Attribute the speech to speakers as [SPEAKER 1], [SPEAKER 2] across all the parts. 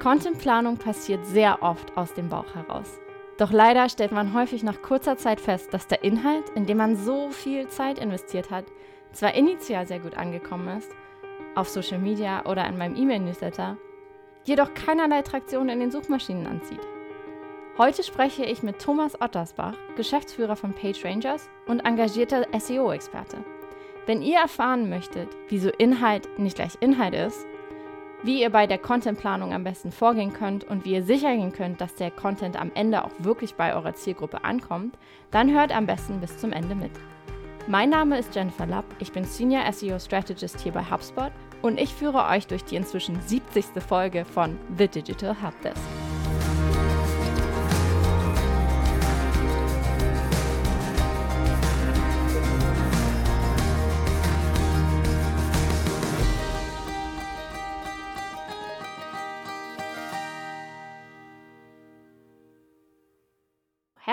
[SPEAKER 1] Contentplanung passiert sehr oft aus dem Bauch heraus. Doch leider stellt man häufig nach kurzer Zeit fest, dass der Inhalt, in dem man so viel Zeit investiert hat, zwar initial sehr gut angekommen ist, auf Social Media oder in meinem E-Mail-Newsletter, jedoch keinerlei Traktion in den Suchmaschinen anzieht. Heute spreche ich mit Thomas Ottersbach, Geschäftsführer von PageRangers und engagierter SEO-Experte. Wenn ihr erfahren möchtet, wieso Inhalt nicht gleich Inhalt ist, wie ihr bei der Contentplanung am besten vorgehen könnt und wie ihr sicher gehen könnt, dass der Content am Ende auch wirklich bei eurer Zielgruppe ankommt, dann hört am besten bis zum Ende mit. Mein Name ist Jennifer Lapp, ich bin Senior SEO Strategist hier bei HubSpot und ich führe euch durch die inzwischen 70. Folge von The Digital Helpdesk.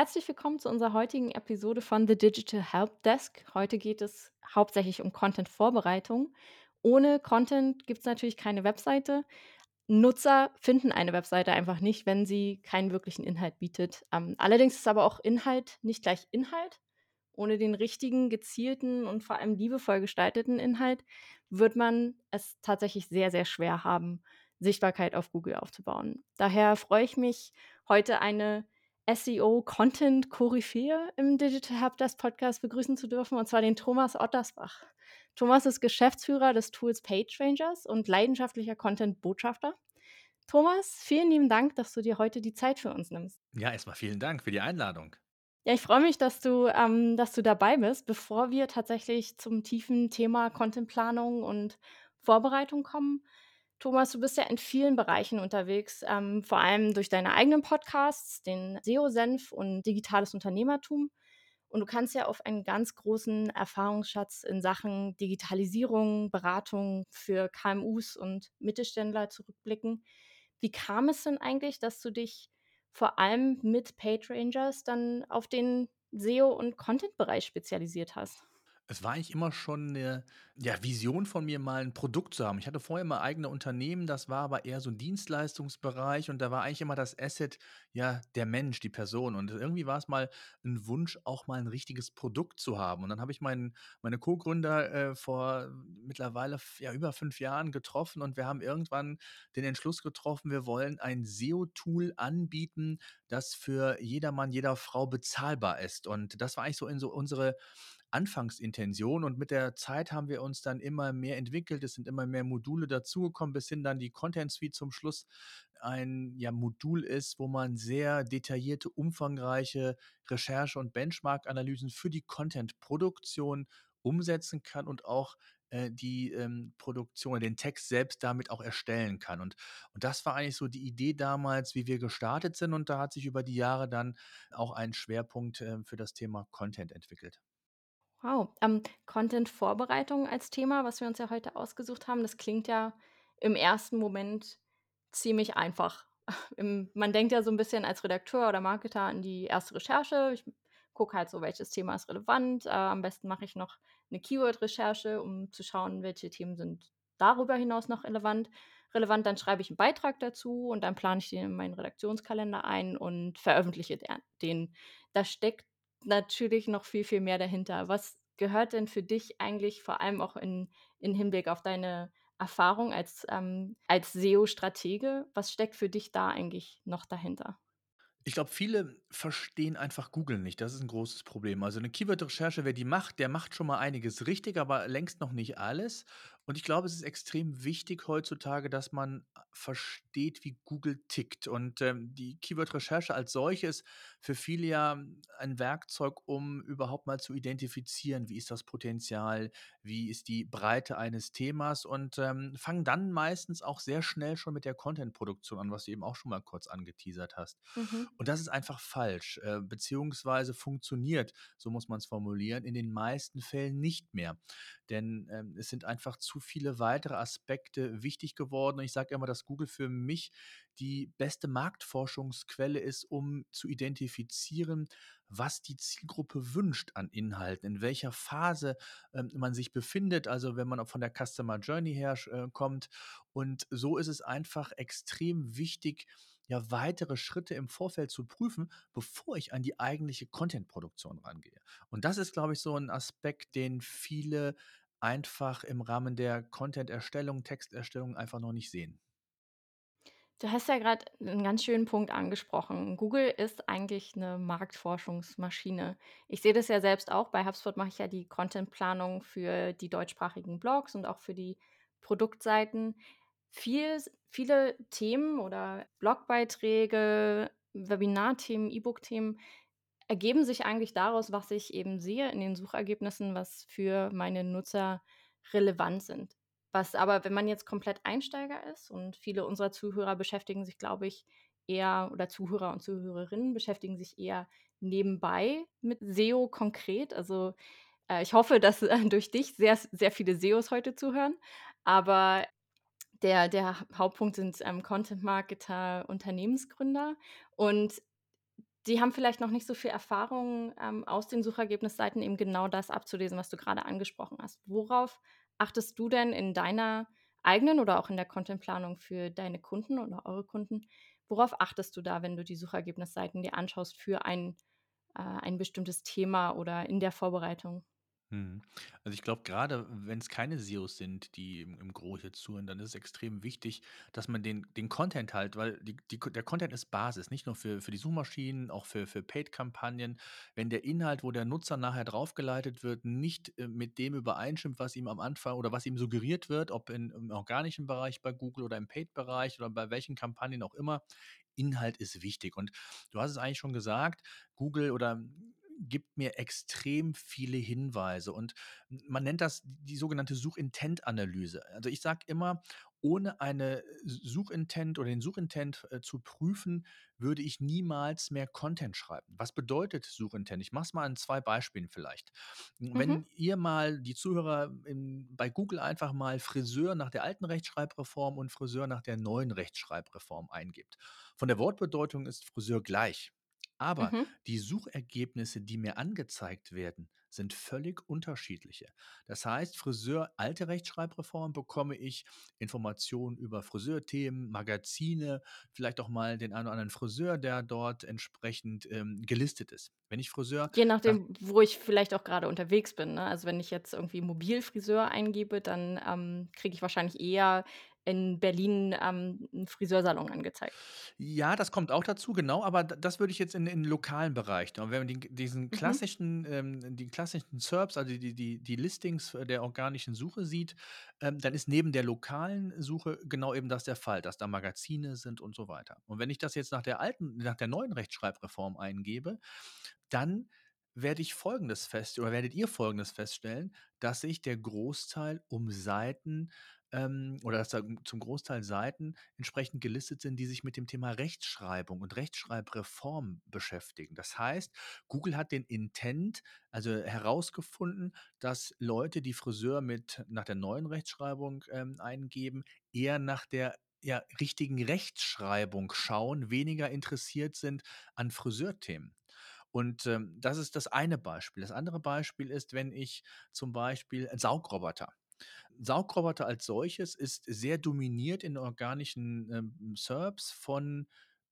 [SPEAKER 1] Herzlich willkommen zu unserer heutigen Episode von The Digital Help Desk. Heute geht es hauptsächlich um Content-Vorbereitung. Ohne Content gibt es natürlich keine Webseite. Nutzer finden eine Webseite einfach nicht, wenn sie keinen wirklichen Inhalt bietet. Ähm, allerdings ist aber auch Inhalt nicht gleich Inhalt. Ohne den richtigen, gezielten und vor allem liebevoll gestalteten Inhalt wird man es tatsächlich sehr, sehr schwer haben, Sichtbarkeit auf Google aufzubauen. Daher freue ich mich, heute eine SEO-Content-Koryphäe im Digital Helpdesk Podcast begrüßen zu dürfen, und zwar den Thomas Ottersbach. Thomas ist Geschäftsführer des Tools PageRangers und leidenschaftlicher Content-Botschafter. Thomas, vielen lieben Dank, dass du dir heute die Zeit für uns nimmst.
[SPEAKER 2] Ja, erstmal vielen Dank für die Einladung.
[SPEAKER 1] Ja, ich freue mich, dass du, ähm, dass du dabei bist. Bevor wir tatsächlich zum tiefen Thema Contentplanung und Vorbereitung kommen, Thomas, du bist ja in vielen Bereichen unterwegs, ähm, vor allem durch deine eigenen Podcasts, den SEO-Senf und digitales Unternehmertum. Und du kannst ja auf einen ganz großen Erfahrungsschatz in Sachen Digitalisierung, Beratung für KMUs und Mittelständler zurückblicken. Wie kam es denn eigentlich, dass du dich vor allem mit PageRangers dann auf den SEO- und Content-Bereich spezialisiert hast?
[SPEAKER 2] Es war eigentlich immer schon eine ja, Vision von mir, mal ein Produkt zu haben. Ich hatte vorher immer eigene Unternehmen, das war aber eher so ein Dienstleistungsbereich und da war eigentlich immer das Asset, ja, der Mensch, die Person. Und irgendwie war es mal ein Wunsch, auch mal ein richtiges Produkt zu haben. Und dann habe ich meinen meine Co-Gründer, äh, vor mittlerweile ja, über 5 Jahren getroffen und wir haben irgendwann den Entschluss getroffen, wir wollen ein SEO-Tool anbieten, das für jedermann, jeder Frau bezahlbar ist. Und das war eigentlich so in so unsere Anfangsintention und mit der Zeit haben wir uns dann immer mehr entwickelt. Es sind immer mehr Module dazugekommen, bis hin dann die Content Suite zum Schluss ein ja, Modul ist, wo man sehr detaillierte, umfangreiche Recherche- und Benchmark-Analysen für die Content-Produktion umsetzen kann und auch äh, die ähm, Produktion, den Text selbst damit auch erstellen kann. Und, und das war eigentlich so die Idee damals, wie wir gestartet sind. Und da hat sich über die Jahre dann auch ein Schwerpunkt äh, für das Thema Content entwickelt.
[SPEAKER 1] Wow, ähm, Content-Vorbereitung als Thema, was wir uns ja heute ausgesucht haben, das klingt ja im ersten Moment ziemlich einfach. Man denkt ja so ein bisschen als Redakteur oder Marketer an die erste Recherche. Ich gucke halt so, welches Thema ist relevant. Äh, am besten mache ich noch eine Keyword-Recherche, um zu schauen, welche Themen sind darüber hinaus noch relevant. Relevant, dann schreibe ich einen Beitrag dazu und dann plane ich den in meinen Redaktionskalender ein und veröffentliche den. Da steckt natürlich noch viel, viel mehr dahinter. Was gehört denn für dich eigentlich vor allem auch in, in Hinblick auf deine Erfahrung als, ähm, als SEO-Stratege? Was steckt für dich da eigentlich noch dahinter?
[SPEAKER 2] Ich glaube, viele verstehen einfach Google nicht. Das ist ein großes Problem. Also, eine Keyword-Recherche, wer die macht, der macht schon mal einiges richtig, aber längst noch nicht alles. Und ich glaube, es ist extrem wichtig heutzutage, dass man versteht, wie Google tickt. Und, ähm, die Keyword-Recherche als solche ist für viele ja ein Werkzeug, um überhaupt mal zu identifizieren, wie ist das Potenzial, wie ist die Breite eines Themas und, ähm, fangen dann meistens auch sehr schnell schon mit der Content-Produktion an, was du eben auch schon mal kurz angeteasert hast.
[SPEAKER 1] Mhm.
[SPEAKER 2] Und das ist einfach falsch, äh, beziehungsweise funktioniert, so muss man es formulieren, in den meisten Fällen nicht mehr. Denn ähm, es sind einfach zu viele weitere Aspekte wichtig geworden. Und ich sage immer, dass Google für mich die beste Marktforschungsquelle ist, um zu identifizieren, was die Zielgruppe wünscht an Inhalten, in welcher Phase ähm, man sich befindet, also wenn man von der Customer Journey her äh, kommt. Und so ist es einfach extrem wichtig, ja, weitere Schritte im Vorfeld zu prüfen, bevor ich an die eigentliche Content-Produktion rangehe. Und das ist, glaube ich, so ein Aspekt, den viele einfach im Rahmen der Content-Erstellung, Texterstellung einfach noch nicht sehen.
[SPEAKER 1] Du hast ja gerade einen ganz schönen Punkt angesprochen. Google ist eigentlich eine Marktforschungsmaschine. Ich sehe das ja selbst auch. Bei HubSpot mache ich ja die Contentplanung für die deutschsprachigen Blogs und auch für die Produktseiten. Viel viele Themen oder Blogbeiträge, Webinarthemen, E-Book-Themen ergeben sich eigentlich daraus, was ich eben sehe in den Suchergebnissen, was für meine Nutzer relevant sind. Was aber, wenn man jetzt komplett Einsteiger ist und viele unserer Zuhörer beschäftigen sich, glaube ich, eher oder Zuhörer und Zuhörerinnen beschäftigen sich eher nebenbei mit SEO konkret. Also, äh, ich hoffe, dass, äh, durch dich sehr sehr viele SEOs heute zuhören, aber der der Hauptpunkt sind, ähm, Content-Marketer, Unternehmensgründer und die haben vielleicht noch nicht so viel Erfahrung, ähm, aus den Suchergebnisseiten eben genau das abzulesen, was du gerade angesprochen hast. Worauf achtest du denn in deiner eigenen oder auch in der Contentplanung für deine Kunden oder eure Kunden worauf achtest du da, wenn du die Suchergebnisseiten dir anschaust für ein äh, ein bestimmtes Thema oder in der Vorbereitung?
[SPEAKER 2] Mhm. Also, ich glaube, gerade wenn es keine SEOs sind, die im im hier zuhören, dann ist es extrem wichtig, dass man den den Content halt weil die die der Content ist Basis, nicht nur für für die Suchmaschinen, auch für für Paid-Kampagnen. Wenn der Inhalt, wo der Nutzer nachher draufgeleitet wird, nicht, äh, mit dem übereinstimmt, was ihm am Anfang oder was ihm suggeriert wird, ob in im organischen Bereich bei Google oder im Paid-Bereich oder bei welchen Kampagnen auch immer, Inhalt ist wichtig. Und du hast es eigentlich schon gesagt, Google oder gibt mir extrem viele Hinweise und man nennt das die sogenannte Suchintent-Analyse. Also ich sage immer, ohne eine Suchintent oder den Suchintent äh, zu prüfen, würde ich niemals mehr Content schreiben. Was bedeutet Suchintent? Ich mache es mal an zwei Beispielen vielleicht.
[SPEAKER 1] Mhm,
[SPEAKER 2] Wenn ihr mal die Zuhörer in, bei Google einfach mal Friseur nach der alten Rechtschreibreform und Friseur nach der neuen Rechtschreibreform eingibt. Von der Wortbedeutung ist Friseur gleich. Aber
[SPEAKER 1] mhm.
[SPEAKER 2] die Suchergebnisse, die mir angezeigt werden, sind völlig unterschiedliche. Das heißt, Friseur, alte Rechtschreibreform, bekomme ich Informationen über Friseurthemen, Magazine, vielleicht auch mal den einen oder anderen Friseur, der dort entsprechend ähm, gelistet ist. Wenn ich Friseur
[SPEAKER 1] Je
[SPEAKER 2] nach
[SPEAKER 1] nachdem, wo ich vielleicht auch grade unterwegs bin, ne? Also, wenn ich jetzt irgendwie Mobilfriseur eingebe, dann, ähm, kriege ich wahrscheinlich eher in Berlin, ähm, 'n Friseursalon angezeigt.
[SPEAKER 2] Ja, das kommt auch dazu, genau, aber das würde ich jetzt in in lokalen Bereich und wenn man den diesen
[SPEAKER 1] Mhm,
[SPEAKER 2] klassischen ähm, die klassischen SERPs, also die die die Listings äh, der organischen Suche sieht, ähm, dann ist neben der lokalen Suche genau eben das der Fall, dass da Magazine sind und so weiter. Und wenn ich das jetzt nach der alten nach der neuen Rechtschreibreform eingebe, dann werde ich Folgendes fest oder werdet ihr Folgendes feststellen, dass sich der Großteil um Seiten ähm, oder dass da zum Großteil Seiten entsprechend gelistet sind, die sich mit dem Thema Rechtschreibung und Rechtschreibreform beschäftigen. Das heißt, Google hat den Intent, also herausgefunden, dass Leute, die Friseur mit nach der neuen Rechtschreibung ähm, eingeben, eher nach der ja, richtigen Rechtschreibung schauen, weniger interessiert sind an Friseurthemen. Und ähm, das ist das eine Beispiel. Das andere Beispiel ist, wenn ich zum Beispiel Saugroboter Saugroboter als solches ist sehr dominiert in organischen, ähm, SERPs von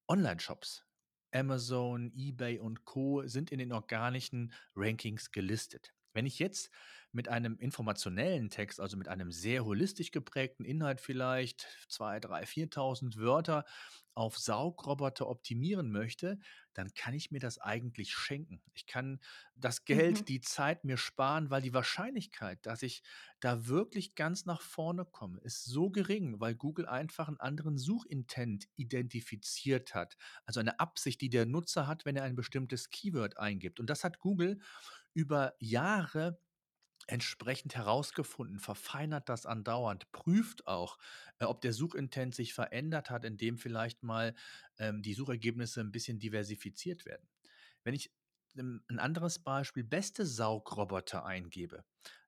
[SPEAKER 2] Onlineshops. Amazon, eBay und Co. sind in den organischen Rankings gelistet. Wenn ich jetzt mit einem informationellen Text, also mit einem sehr holistisch geprägten Inhalt vielleicht 2, 3, 4.000 Wörter auf Saugroboter optimieren möchte, dann kann ich mir das eigentlich schenken. Ich kann das
[SPEAKER 1] mhm.
[SPEAKER 2] Geld, die Zeit mir sparen, weil die Wahrscheinlichkeit, dass ich da wirklich ganz nach vorne komme, ist so gering, weil Google einfach einen anderen Suchintent identifiziert hat. Also eine Absicht, die der Nutzer hat, wenn er ein bestimmtes Keyword eingibt. Und das hat Google über Jahre entsprechend herausgefunden, verfeinert das andauernd, prüft auch, äh, ob der Suchintent sich verändert hat, indem vielleicht mal ähm, die Suchergebnisse ein bisschen diversifiziert werden. Wenn ich ähm, ein anderes Beispiel, beste Saugroboter eingebe,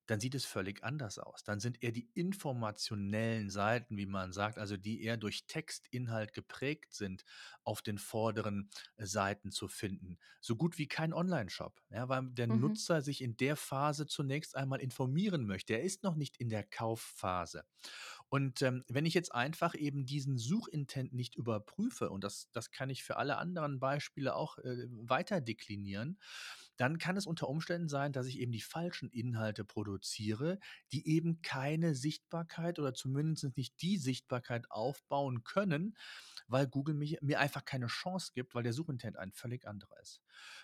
[SPEAKER 2] dann sieht es völlig anders aus. Dann sind eher die informationellen Seiten, wie man sagt, also die eher durch Textinhalt geprägt sind, auf den vorderen äh, Seiten zu finden. So gut wie kein Onlineshop, ja, weil der
[SPEAKER 1] Mhm.
[SPEAKER 2] Nutzer sich in der Phase zunächst einmal informieren möchte. Er ist noch nicht in der Kaufphase. Und ähm, wenn ich jetzt einfach eben diesen Suchintent nicht überprüfe, und das, das kann ich für alle anderen Beispiele auch äh, weiter deklinieren, dann kann es unter Umständen sein, dass ich eben die falschen Inhalte produziere, die eben keine Sichtbarkeit oder zumindest nicht die Sichtbarkeit aufbauen können, weil Google mich, mir einfach keine Chance gibt, weil der Suchintent ein völlig anderer ist.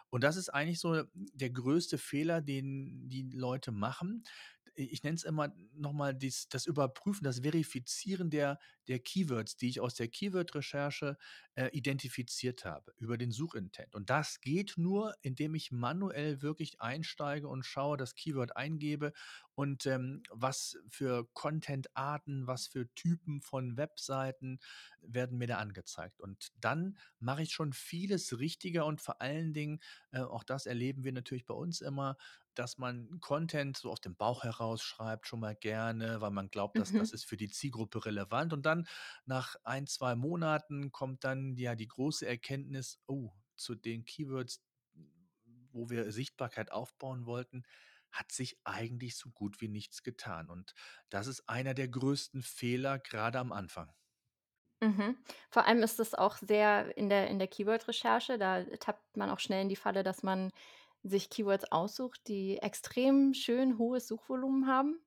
[SPEAKER 2] Und das ist eigentlich so der größte Fehler, den die Leute machen. Ich nenne es immer nochmal das Überprüfen, das Verifizieren der, der Keywords, die ich aus der Keyword-Recherche äh, identifiziert habe über den Suchintent. Und das geht nur, indem ich manuell wirklich einsteige und schaue, das Keyword eingebe und ähm, was für Content-Arten, was für Typen von Webseiten werden mir da angezeigt. Und dann mache ich schon vieles richtiger und vor allen Dingen, äh, auch das erleben wir natürlich bei uns immer, dass man Content so aus dem Bauch heraus schreibt, schon mal gerne, weil man glaubt, dass das
[SPEAKER 1] Mhm.
[SPEAKER 2] ist für die Zielgruppe relevant. Und dann nach ein, zwei Monaten kommt dann ja die große Erkenntnis, oh, zu den Keywords, wo wir Sichtbarkeit aufbauen wollten, hat sich eigentlich so gut wie nichts getan. Und das ist einer der größten Fehler, gerade am Anfang.
[SPEAKER 1] Mhm. Vor allem ist es auch sehr in der in der Keyword-Recherche, da tappt man auch schnell in die Falle, dass man sich Keywords aussucht, die extrem schön hohes Suchvolumen haben,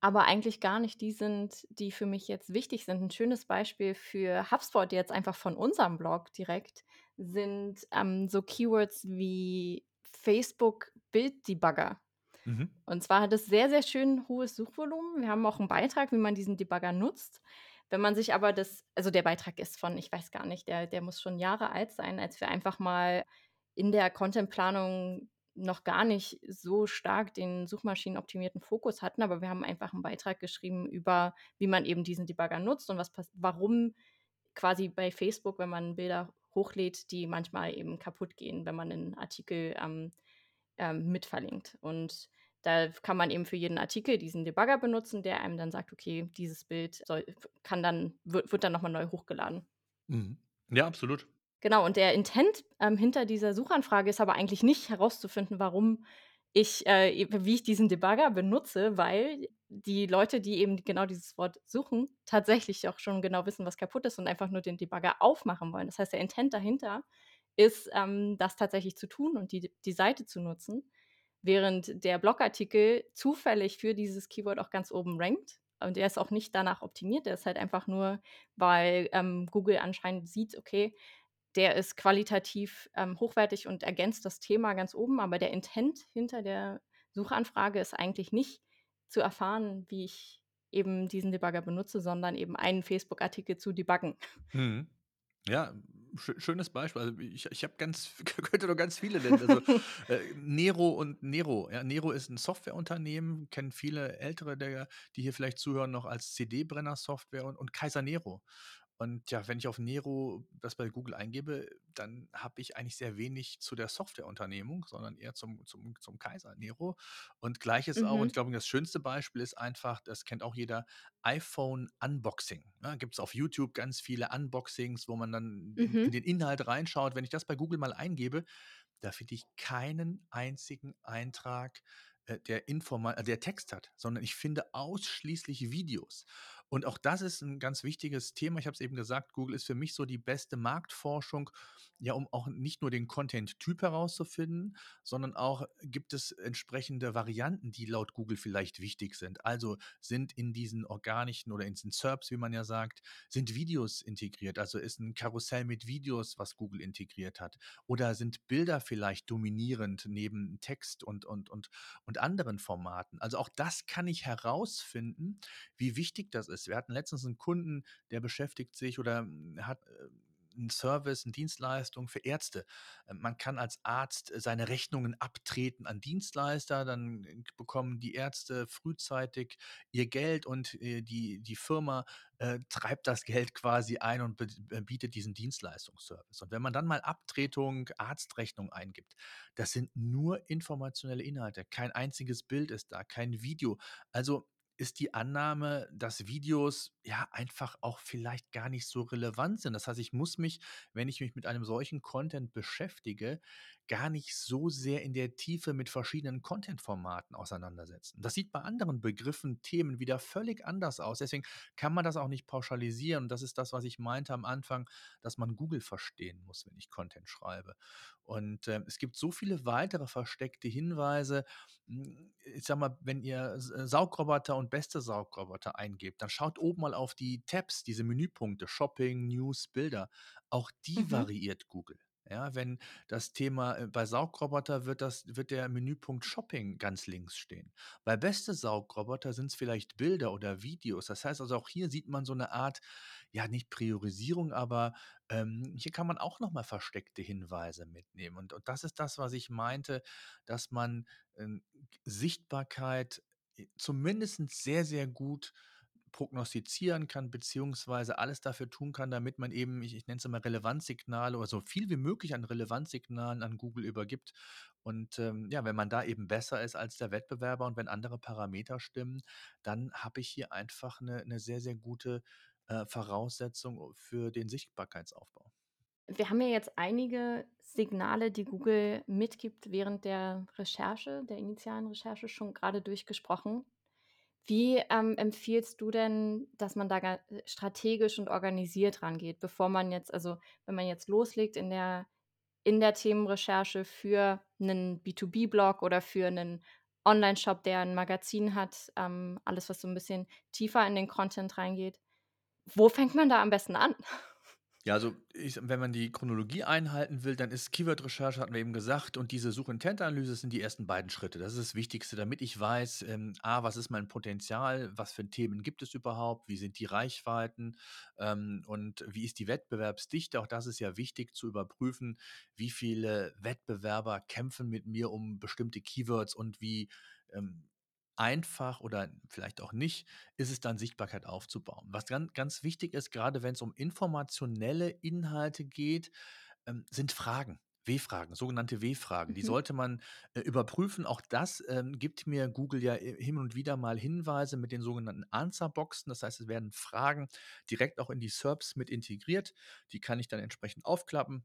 [SPEAKER 1] aber eigentlich gar nicht die sind, die für mich jetzt wichtig sind. 'N schönes Beispiel für HubSpot jetzt einfach von unserem Blog direkt sind, ähm, so Keywords wie Facebook Bilddebugger.
[SPEAKER 2] Mhm.
[SPEAKER 1] Und zwar hat es sehr, sehr schön hohes Suchvolumen. Wir haben auch 'n Beitrag, wie man diesen Debugger nutzt. Wenn man sich aber das also, der Beitrag ist von ich weiß gar nicht, der der muss schon Jahre alt sein, als wir einfach mal in der Contentplanung noch gar nicht so stark den suchmaschinenoptimierten Fokus hatten, aber wir haben einfach 'n Beitrag geschrieben über, wie man eben diesen Debugger nutzt und was warum quasi bei Facebook, wenn man Bilder hochlädt, die manchmal eben kaputtgehen, wenn man 'nen Artikel, ähm, ähm, mit verlinkt. Und da kann man eben für jeden Artikel diesen Debugger benutzen, der einem dann sagt: „Okay, dieses Bild soll kann dann wird wird dann noch mal neu hochgeladen.“
[SPEAKER 2] Mhm. Ja, absolut.
[SPEAKER 1] Genau, und der Intent, ähm, hinter dieser Suchanfrage ist aber eigentlich nicht herauszufinden, warum ich äh, e wie ich diesen Debugger benutze, weil die Leute, die eben genau dieses Wort suchen, tatsächlich auch schon genau wissen, was kaputt ist und einfach nur den Debugger aufmachen wollen. Das heißt, der Intent dahinter ist, ähm, das tatsächlich zu tun und die die Seite zu nutzen, während der Blogartikel zufällig für dieses Keyword auch ganz oben rankt. Und der ist auch nicht danach optimiert, der ist halt einfach nur, weil, ähm, Google anscheinend sieht, okay, der ist qualitativ, ähm, hochwertig und ergänzt das Thema ganz oben, aber der Intent hinter der Suchanfrage ist eigentlich nicht zu erfahren, wie ich eben diesen Debugger benutze, sondern eben einen Facebook-Artikel zu debuggen.
[SPEAKER 2] Mhm. Ja, schönes Beispiel. Also, ich ich habe ganz könnte noch ganz viele nennen. Also, äh, Nero und Nero. Ja, Nero ist 'n Softwareunternehmen, kennen viele Ältere der die hier vielleicht zuhören, noch als CD-Brenner-Software und und Kaiser Nero. Und ja, wenn ich auf Nero das bei Google eingebe, dann habe ich eigentlich sehr wenig zu der Softwareunternehmung, sondern eher zum zum zum Kaiser Nero. Und Gleiches auch und ich
[SPEAKER 1] Mhm.
[SPEAKER 2] glaube, das schönste Beispiel ist einfach, das kennt auch jeder, iPhone Unboxing, ne? Gibt's auf YouTube ganz viele Unboxings, wo man dann in in
[SPEAKER 1] Mhm.
[SPEAKER 2] den Inhalt reinschaut. Wenn ich das bei Google mal eingebe, da finde ich keinen einzigen Eintrag, äh, der informa äh, der Text hat, sondern ich finde ausschließlich Videos. Und auch das ist 'n ganz wichtiges Thema. Ich habe es eben gesagt, Google ist für mich so die beste Marktforschung, ja, um auch nicht nur den Content-Typ herauszufinden, sondern auch, gibt es entsprechende Varianten, die laut Google vielleicht wichtig sind. Also, sind in diesen organischen oder in diesen SERPs, wie man ja sagt, sind Videos integriert? Also, ist 'n Karussell mit Videos, was Google integriert hat? Oder sind Bilder vielleicht dominierend neben Text und und und und anderen Formaten? Also, auch das kann ich herausfinden, wie wichtig das ist. Wir hatten letztens 'n Kunden, der beschäftigt sich oder, hm, hat, äh 'n Service, 'ne Dienstleistung für Ärzte. Äh, man kann als Arzt äh, seine Rechnungen abtreten an Dienstleister, dann äh, bekommen die Ärzte frühzeitig ihr Geld und, die die Firma, äh, treibt das Geld quasi ein und bietet diesen Dienstleistungsservice. Und wenn man dann mal Abtretung, Arztrechnung eingibt, das sind nur informationelle Inhalte. Kein einziges Bild ist da, kein Video. Also ist die Annahme, dass Videos ja einfach auch vielleicht gar nicht so relevant sind. Das heißt, ich muss mich, wenn ich mich mit einem solchen Content beschäftige, gar nicht so sehr in der Tiefe mit verschiedenen Content-Formaten auseinandersetzen. Das sieht bei anderen Begriffen, Themen wieder völlig anders aus. Deswegen kann man das auch nicht pauschalisieren. Und das ist das, was ich meinte am Anfang, dass man Google verstehen muss, wenn ich Content schreibe. Und äh, es gibt so viele weitere versteckte Hinweise. Hm, ich sag mal, wenn ihr äh, Saugroboter und beste Saugroboter eingebt, dann schaut oben mal auf die Tabs, diese Menüpunkte, Shopping, News, Bilder. Auch die
[SPEAKER 1] Mhm.
[SPEAKER 2] variiert Google. Ja, wenn das Thema äh, bei Saugroboter wird das wird der Menüpunkt Shopping ganz links stehen. Bei beste Saugroboter sind es vielleicht Bilder oder Videos. Das heißt also, auch hier sieht man so eine Art, ja, nicht Priorisierung, aber, ähm, hier kann man auch noch mal versteckte Hinweise mitnehmen. Und und das ist das, was ich meinte, dass man, ähm, Sichtbarkeit, äh, zumindest sehr, sehr gut prognostizieren kann, beziehungsweise alles dafür tun kann, damit man eben, ich, ich nenne es immer Relevanzsignale oder so viel wie möglich an Relevanzsignalen an Google übergibt. Und ähm, ja, wenn man da eben besser ist als der Wettbewerber und wenn andere Parameter stimmen, dann habe ich hier einfach eine, eine sehr, sehr gute äh, Voraussetzung für den Sichtbarkeitsaufbau.
[SPEAKER 1] Wir haben ja jetzt einige Signale, die Google mitgibt während der Recherche, der initialen Recherche schon gerade durchgesprochen. Wie, ähm, empfiehlst du denn, dass man da äh, strategisch und organisiert rangeht, bevor man jetzt also, wenn man jetzt loslegt in der in der Themenrecherche für 'nen B2B-Blog oder für 'nen Onlineshop, der 'n Magazin hat, ähm, alles, was so 'n bisschen tiefer in den Content reingeht. Wo fängt man da am besten an?
[SPEAKER 2] Ja, also ich wenn man die Chronologie einhalten will, dann ist Keyword-Recherche, hatten wir eben gesagt, und diese Such-Intent-Analyse sind die ersten beiden Schritte. Das ist das Wichtigste, damit ich weiß, ähm, A, was ist mein Potenzial, was für Themen gibt es überhaupt, wie sind die Reichweiten ähm, und wie ist die Wettbewerbsdichte. Auch das ist ja wichtig zu überprüfen, wie viele Wettbewerber kämpfen mit mir um bestimmte Keywords und wie ähm, einfach oder vielleicht auch nicht ist es dann Sichtbarkeit aufzubauen. Was ganz, ganz wichtig ist, gerade wenn es um informationelle Inhalte geht, ähm, sind Fragen. W-Fragen, sogenannte W-Fragen. Die
[SPEAKER 1] Mhm,
[SPEAKER 2] sollte man äh, überprüfen. Auch das ähm, gibt mir Google ja äh, hin und wieder mal Hinweise mit den sogenannten Answerboxen. Das heißt, es werden Fragen direkt auch in die SERPs mit integriert. Die kann ich dann entsprechend aufklappen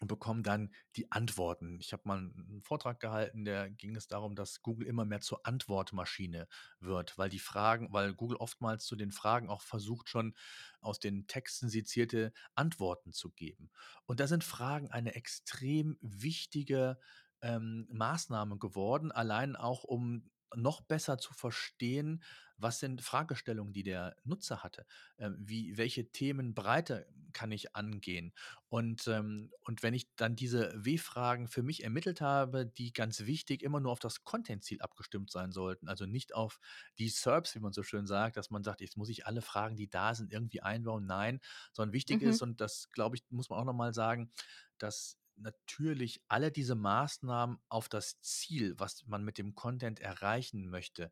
[SPEAKER 2] und bekomme dann die Antworten. Ich habe mal einen Vortrag gehalten, da ging es darum, dass Google immer mehr zur Antwortmaschine wird, weil die Fragen weil Google oftmals zu den Fragen auch versucht, schon aus den Texten sezierte Antworten zu geben. Und da sind Fragen eine extrem wichtige, ähm, Maßnahme geworden, allein auch, um noch besser zu verstehen, was sind Fragestellungen, die der Nutzer hatte? Ähm, wie welche Themenbreite kann ich angehen? Und, ähm, und wenn ich dann diese W-Fragen für mich ermittelt habe, die ganz wichtig immer nur auf das Content-Ziel abgestimmt sein sollten, also nicht auf die SERPs, wie man so schön sagt, dass man sagt, jetzt muss ich alle Fragen, die da sind, irgendwie einbauen. Nein, sondern wichtig
[SPEAKER 1] mhm.
[SPEAKER 2] ist, und das glaube ich, muss man auch nochmal sagen, dass natürlich alle diese Maßnahmen auf das Ziel, was man mit dem Content erreichen möchte,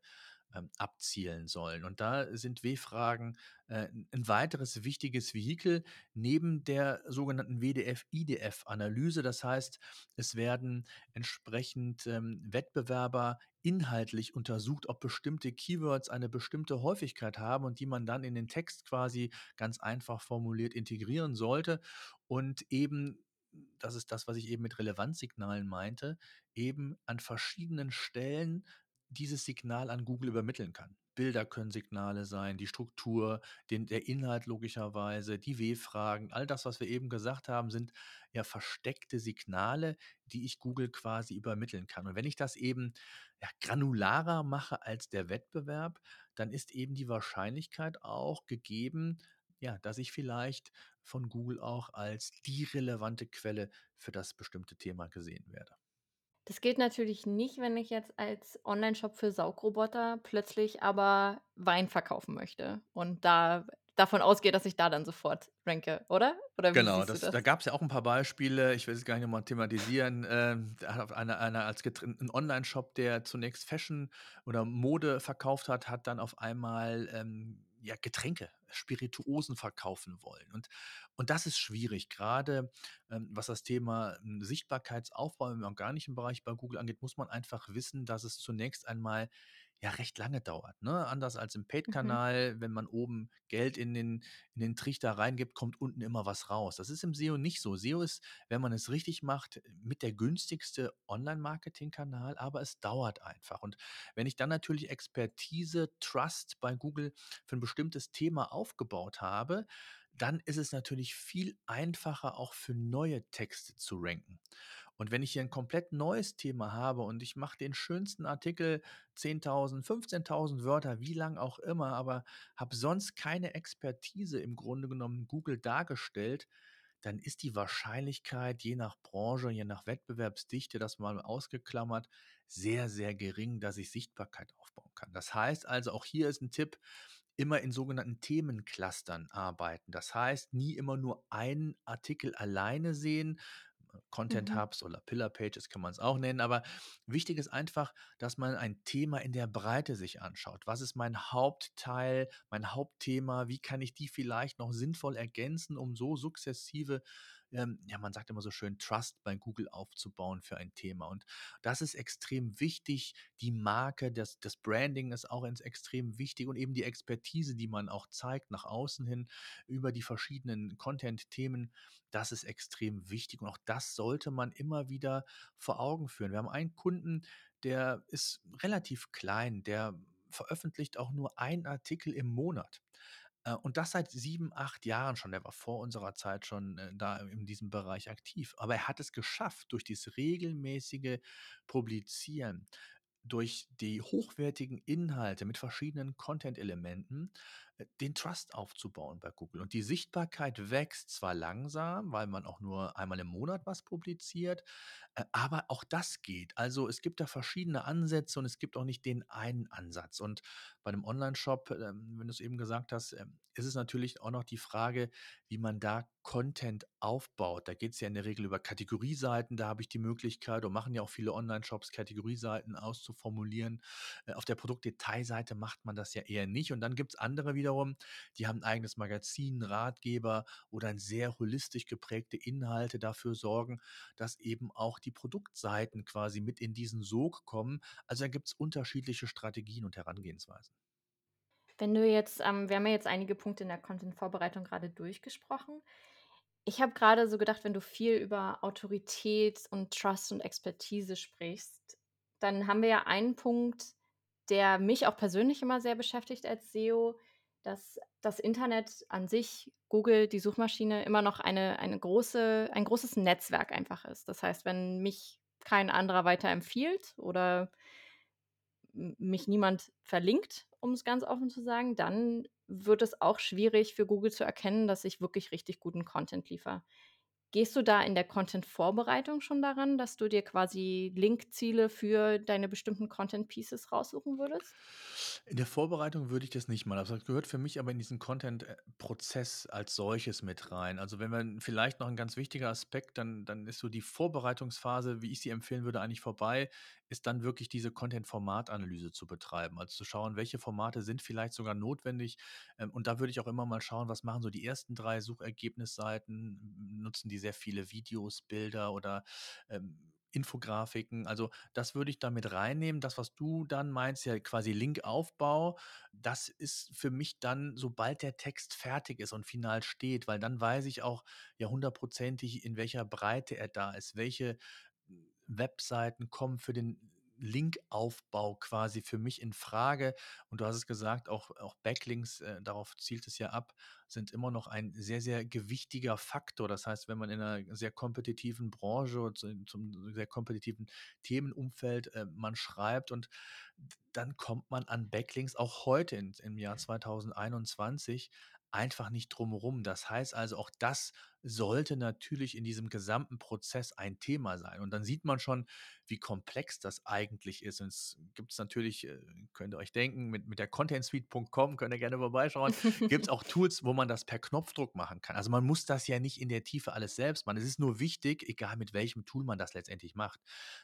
[SPEAKER 2] ähm, abzielen sollen. Und da sind W-Fragen äh, 'n weiteres wichtiges Vehikel neben der sogenannten WDF-IDF-Analyse. Das heißt, es werden entsprechend, ähm, Wettbewerber inhaltlich untersucht, ob bestimmte Keywords eine bestimmte Häufigkeit haben und die man dann in den Text quasi ganz einfach formuliert integrieren sollte und eben das ist das, was ich eben mit Relevanzsignalen meinte, eben an verschiedenen Stellen dieses Signal an Google übermitteln kann. Bilder können Signale sein, die Struktur, den, der Inhalt logischerweise, die W-Fragen, all das, was wir eben gesagt haben, sind ja versteckte Signale, die ich Google quasi übermitteln kann. Und wenn ich das eben ja, granularer mache als der Wettbewerb, dann ist eben die Wahrscheinlichkeit auch gegeben, ja, dass ich vielleicht von Google auch als die relevante Quelle für das bestimmte Thema gesehen werde.
[SPEAKER 1] Das gilt natürlich nicht, wenn ich jetzt als Onlineshop für Saugroboter plötzlich aber Wein verkaufen möchte und da davon ausgehe, dass ich da dann sofort ranke, oder? Oder
[SPEAKER 2] Genau,
[SPEAKER 1] du
[SPEAKER 2] das da
[SPEAKER 1] das?
[SPEAKER 2] gab's ja auch 'n paar Beispiele. Ich will es gar nicht noch mal thematisieren. Da hat einer einer als getren 'n Onlineshop, der zunächst Fashion oder Mode verkauft hat, hat dann auf einmal, ähm, ja, Getränke, Spirituosen verkaufen wollen. Und und das ist schwierig, grade, ähm, was das Thema, hm, Sichtbarkeitsaufbau im organischen Bereich bei Google angeht, muss man einfach wissen, dass es zunächst einmal, ja, recht lange dauert, ne? Anders als im
[SPEAKER 1] Mhm.
[SPEAKER 2] Paid-Kanal, wenn man oben Geld in den in den Trichter reingibt, kommt unten immer was raus. Das ist im SEO nicht so. SEO ist, wenn man es richtig macht, mit der günstigste Online-Marketing-Kanal, aber es dauert einfach. Und wenn ich dann natürlich Expertise, Trust bei Google für 'n bestimmtes Thema aufgebaut habe, dann ist es natürlich viel einfacher, auch für neue Texte zu ranken. Und wenn ich hier 'n komplett neues Thema habe und ich mache den schönsten Artikel, 10.000, 15.000 Wörter, wie lang auch immer, aber habe sonst keine Expertise im Grunde genommen Google dargestellt, dann ist die Wahrscheinlichkeit je nach Branche, je nach Wettbewerbsdichte, das mal ausgeklammert, sehr, sehr gering, dass ich Sichtbarkeit aufbauen kann. Das heißt also, auch hier ist 'n Tipp, immer in sogenannten Themenclustern arbeiten. Das heißt, nie immer nur einen Artikel alleine sehen. Content
[SPEAKER 1] Mhm.
[SPEAKER 2] Hubs oder Pillar Pages kann man's auch nennen, aber wichtig ist einfach, dass man ein Thema in der Breite sich anschaut. Was ist mein Hauptteil, mein Hauptthema? Wie kann ich die vielleicht noch sinnvoll ergänzen, um so sukzessive, ähm, ja, man sagt immer so schön, Trust bei Google aufzubauen für ein Thema. Und das ist extrem wichtig. Die Marke, das das Branding ist auch extrem wichtig und eben die Expertise, die man auch zeigt nach außen hin über die verschiedenen Content-Themen, das ist extrem wichtig und auch das sollte man immer wieder vor Augen führen. Wir haben einen Kunden, der ist relativ klein, der veröffentlicht auch nur 1 Artikel im Monat. Äh, und das seit 7, 8 Jahren schon. Der war vor unserer Zeit schon, äh, da in diesem Bereich aktiv. Aber er hat es geschafft, durch dieses regelmäßige Publizieren, durch die hochwertigen Inhalte mit verschiedenen Content-Elementen, den Trust aufzubauen bei Google. Und die Sichtbarkeit wächst zwar langsam, weil man auch nur einmal im Monat was publiziert, äh, aber auch das geht. Also, es gibt da verschiedene Ansätze und es gibt auch nicht den einen Ansatz. Und bei 'nem Onlineshop, ähm, wenn du's eben gesagt hast, ähm, ist es natürlich auch noch die Frage, wie man da Content aufbaut. Da geht's ja in der Regel über Kategorieseiten, da habe ich die Möglichkeit und machen ja auch viele Onlineshops, Kategorieseiten auszuformulieren. Äh, auf der Produktdetailseite macht man das ja eher nicht. Und dann gibt's andere wiederum, die haben 'n eigenes Magazin, Ratgeber oder 'n sehr holistisch geprägte Inhalte dafür sorgen, dass eben auch die Produktseiten quasi mit in diesen Sog kommen. Also, da gibt's unterschiedliche Strategien und Herangehensweisen.
[SPEAKER 1] Wenn du jetzt ähm, wir haben ja jetzt einige Punkte in der Content-Vorbereitung grade durchgesprochen. Ich habe grade so gedacht, wenn du viel über Autorität und Trust und Expertise sprichst, dann haben wir ja einen Punkt, der mich auch persönlich immer sehr beschäftigt als SEO, dass das Internet an sich, Google, die Suchmaschine, immer noch eine eine große ein großes Netzwerk einfach ist. Das heißt, wenn mich kein anderer weiterempfiehlt oder mich niemand verlinkt, um's ganz offen zu sagen, dann wird es auch schwierig für Google zu erkennen, dass ich wirklich richtig guten Content liefere. Gehst du da in der Content-Vorbereitung schon daran, dass du dir quasi Linkziele für deine bestimmten Content Pieces raussuchen würdest?
[SPEAKER 2] In der Vorbereitung würde ich das nicht. Also, das gehört für mich aber in diesen Content äh, Prozess als solches mit rein. Also, wenn man vielleicht noch 'n ganz wichtiger Aspekt, dann dann ist so die Vorbereitungsphase, wie ich sie empfehlen würde, eigentlich vorbei, ist dann wirklich diese Content-Format-Analyse zu betreiben. Also, zu schauen, welche Formate sind vielleicht sogar notwendig. Ähm, und da würde ich auch immer mal schauen, was machen so die ersten 3 Suchergebnisseiten? Nutzen die sehr viele Videos, Bilder oder, ähm, Infografiken? Also, das würde ich da mit reinnehmen. Das, was du dann meinst, ja quasi Linkaufbau, das ist für mich dann, sobald der Text fertig ist und final steht, weil dann weiß ich auch, ja, hundertprozentig, in welcher Breite er da ist. Welche Webseiten kommen für den Linkaufbau quasi für mich infrage? Und du hast es gesagt, auch auch Backlinks, äh, darauf zielt es ja ab, sind immer noch ein sehr, sehr gewichtiger Faktor. Das heißt, wenn man in 'ner sehr kompetitiven Branche zu zum sehr kompetitiven Themenumfeld, äh, man schreibt und dann kommt man an Backlinks auch heute ins im Jahr 2021 einfach nicht drum rum. Das heißt also, auch das sollte natürlich in diesem gesamten Prozess ein Thema sein. Und dann sieht man schon, wie komplex das eigentlich ist. Und es gibt natürlich, äh, könnt ihr euch denken, mit, mit der contentsuite.com, könnt ihr gerne vorbeischauen, gibt es auch Tools, wo man das per Knopfdruck machen kann. Also man muss das ja nicht in der Tiefe alles selbst machen. Es ist nur wichtig, egal mit welchem Tool man das letztendlich macht,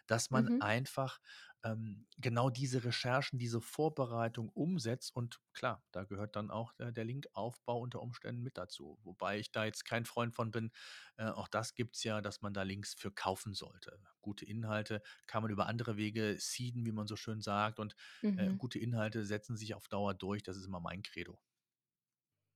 [SPEAKER 2] dass man
[SPEAKER 1] Mhm.
[SPEAKER 2] einfach ähm, genau diese Recherchen, diese Vorbereitung umsetzt. Und klar, da gehört dann auch der, der Linkaufbau unter Umständen mit dazu. Wobei ich da jetzt kein Freund von bin. Äh, auch das gibt es ja, dass man da Links für kaufen sollte. Gute Inhalte kann man über andere Wege seeden, wie man so schön sagt. Und äh,
[SPEAKER 1] Mhm.
[SPEAKER 2] gute Inhalte setzen sich auf Dauer durch. Das ist immer mein Credo.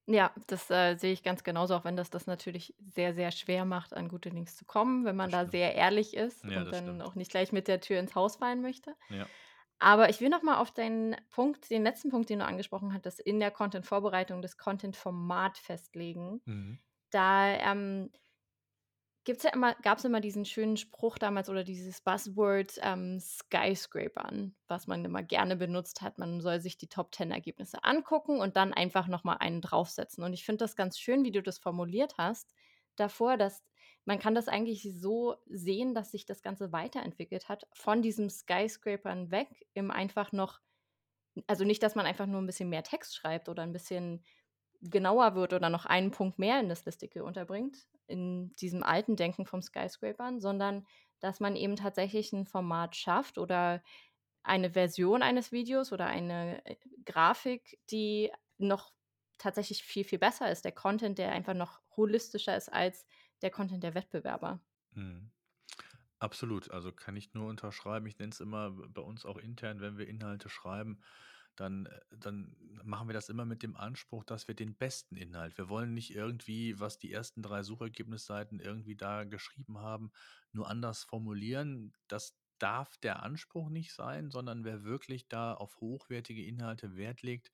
[SPEAKER 1] Ja, das, äh, sehe ich ganz genauso, auch wenn das das natürlich sehr, sehr schwer macht, an gute Links zu kommen, wenn man
[SPEAKER 2] Das
[SPEAKER 1] da
[SPEAKER 2] stimmt.
[SPEAKER 1] sehr ehrlich ist
[SPEAKER 2] Ja,
[SPEAKER 1] und
[SPEAKER 2] das
[SPEAKER 1] dann
[SPEAKER 2] stimmt.
[SPEAKER 1] auch nicht gleich mit der Tür ins Haus fallen möchte.
[SPEAKER 2] Ja.
[SPEAKER 1] Aber ich will noch mal auf deinen Punkt den letzten Punkt, den du angesprochen hattest, in der Content-Vorbereitung das Content-Format festlegen.
[SPEAKER 2] Mhm.
[SPEAKER 1] Da, ähm gibt's ja immer gab's immer diesen schönen Spruch damals oder dieses Buzzword, ähm, Skyscrapern, was man immer gerne benutzt hat. Man soll sich die Top 10 Ergebnisse angucken und dann einfach noch mal einen draufsetzen. Und ich finde das ganz schön, wie du das formuliert hast davor, dass man kann das eigentlich so sehen, dass sich das Ganze weiterentwickelt hat von diesem Skyscrapern weg im einfach noch also nicht, dass man einfach nur ein bisschen mehr Text schreibt oder ein bisschen genauer wird oder noch einen Punkt mehr in das Listige unterbringt, in diesem alten Denken vom Skyscrapern, sondern dass man eben tatsächlich ein Format schafft oder eine Version eines Videos oder eine, äh, Grafik, die noch tatsächlich viel, viel besser ist. Der Content, der einfach noch holistischer ist als der Content der Wettbewerber.
[SPEAKER 2] Mhm. Absolut, also kann ich nur unterschreiben. Ich nenne es immer bei uns auch intern, wenn wir Inhalte schreiben, dann äh, dann machen wir das immer mit dem Anspruch, dass wir den besten Inhalt wir wollen nicht irgendwie, was die ersten 3 Suchergebnisseiten irgendwie da geschrieben haben, nur anders formulieren. Das darf der Anspruch nicht sein, sondern wer wirklich da auf hochwertige Inhalte Wert legt,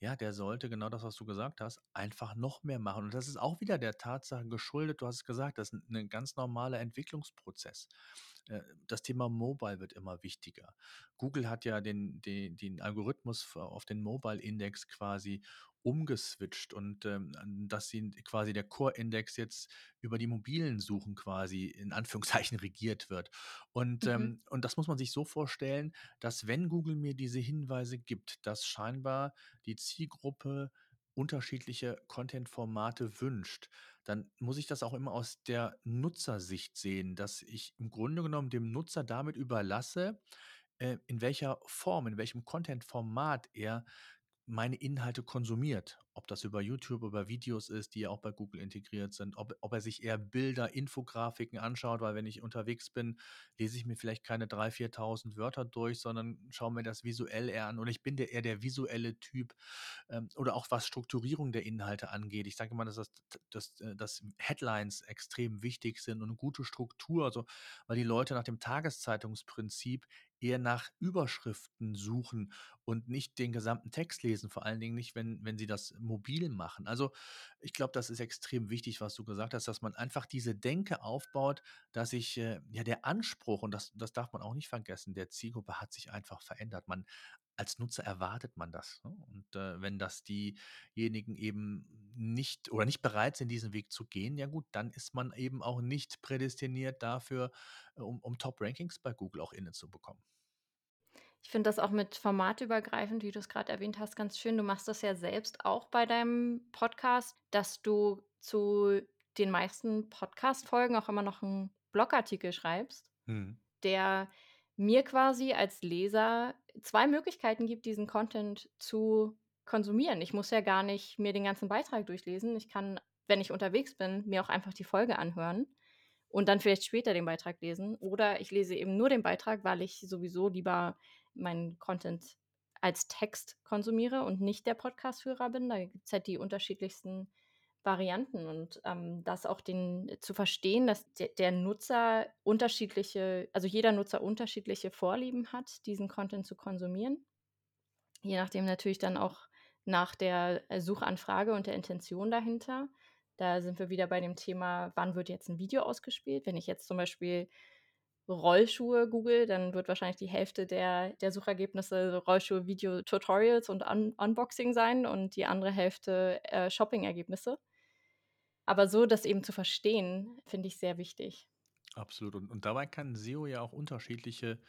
[SPEAKER 2] ja, der sollte genau das, was du gesagt hast, einfach noch mehr machen. Und das ist auch wieder der Tatsache geschuldet, du hast es gesagt, das ist 'n 'ne ganz normaler Entwicklungsprozess. Äh, das Thema Mobile wird immer wichtiger. Google hat ja den den den Algorithmus auf den Mobile-Index quasi umgeswitcht und, ähm, dass sie quasi der Core-Index jetzt über die mobilen Suchen quasi in Anführungszeichen regiert wird. Und,
[SPEAKER 1] Mhm.
[SPEAKER 2] ähm und das muss man sich so vorstellen, dass wenn Google mir diese Hinweise gibt, dass scheinbar die Zielgruppe unterschiedliche Content-Formate wünscht, dann muss ich das auch immer aus der Nutzersicht sehen, dass ich im Grunde genommen dem Nutzer damit überlasse, äh, in welcher Form, in welchem Content-Format er meine Inhalte konsumiert. Ob das über YouTube, über Videos ist, die ja auch bei Google integriert sind, ob, ob er sich eher Bilder, Infografiken anschaut, weil wenn ich unterwegs bin, lese ich mir vielleicht keine 3.000, 4.000 Wörter durch, sondern schaue mir das visuell eher an. Und ich bin der, eher der visuelle Typ ähm, oder auch was Strukturierung der Inhalte angeht. Ich sage immer, dass, das, dass, äh, dass Headlines extrem wichtig sind und eine gute Struktur, also weil die Leute nach dem Tageszeitungsprinzip eher nach Überschriften suchen und nicht den gesamten Text lesen, vor allen Dingen nicht, wenn wenn sie das mobil machen. Also, ich glaube, das ist extrem wichtig, was du gesagt hast, dass man einfach diese Denke aufbaut, dass ich äh, ja, der Anspruch und das das darf man auch nicht vergessen, der Zielgruppe hat sich einfach verändert. Man als Nutzer erwartet man das, ne? Und, äh, wenn das diejenigen eben nicht oder nicht bereit sind, diesen Weg zu gehen, ja gut, dann ist man eben auch nicht prädestiniert dafür, äh, um um Top-Rankings bei Google auch inne zu bekommen.
[SPEAKER 1] Ich finde das auch mit formatübergreifend, wie du es gerade erwähnt hast, ganz schön. Du machst das ja selbst auch bei deinem Podcast, dass du zu den meisten Podcast-Folgen auch immer noch einen Blogartikel schreibst,
[SPEAKER 2] Mhm.
[SPEAKER 1] der mir quasi als Leser 2 Möglichkeiten gibt, diesen Content zu konsumieren. Ich muss ja gar nicht mir den ganzen Beitrag durchlesen. Ich kann, wenn ich unterwegs bin, mir auch einfach die Folge anhören und dann vielleicht später den Beitrag lesen. Oder ich lese eben nur den Beitrag, weil ich sowieso lieber meinen Content als Text konsumiere und nicht der Podcast-Hörer bin. Da gibt's halt die unterschiedlichsten Varianten und, ähm, das auch den zu verstehen, dass de der Nutzer unterschiedliche also jeder Nutzer unterschiedliche Vorlieben hat, diesen Content zu konsumieren. Je nachdem natürlich dann auch nach der, äh, Suchanfrage und der Intention dahinter. Da sind wir wieder bei dem Thema, wann wird jetzt 'n Video ausgespielt? Wenn ich jetzt zum Beispiel Rollschuhe google, dann wird wahrscheinlich die Hälfte der der Suchergebnisse Rollschuhe-Video-Tutorials und Un Unboxing sein und die andere Hälfte, äh, Shopping-Ergebnisse. Aber so das eben zu verstehen, finde ich sehr wichtig.
[SPEAKER 2] Absolut. Und und dabei kann SEO ja auch unterschiedliche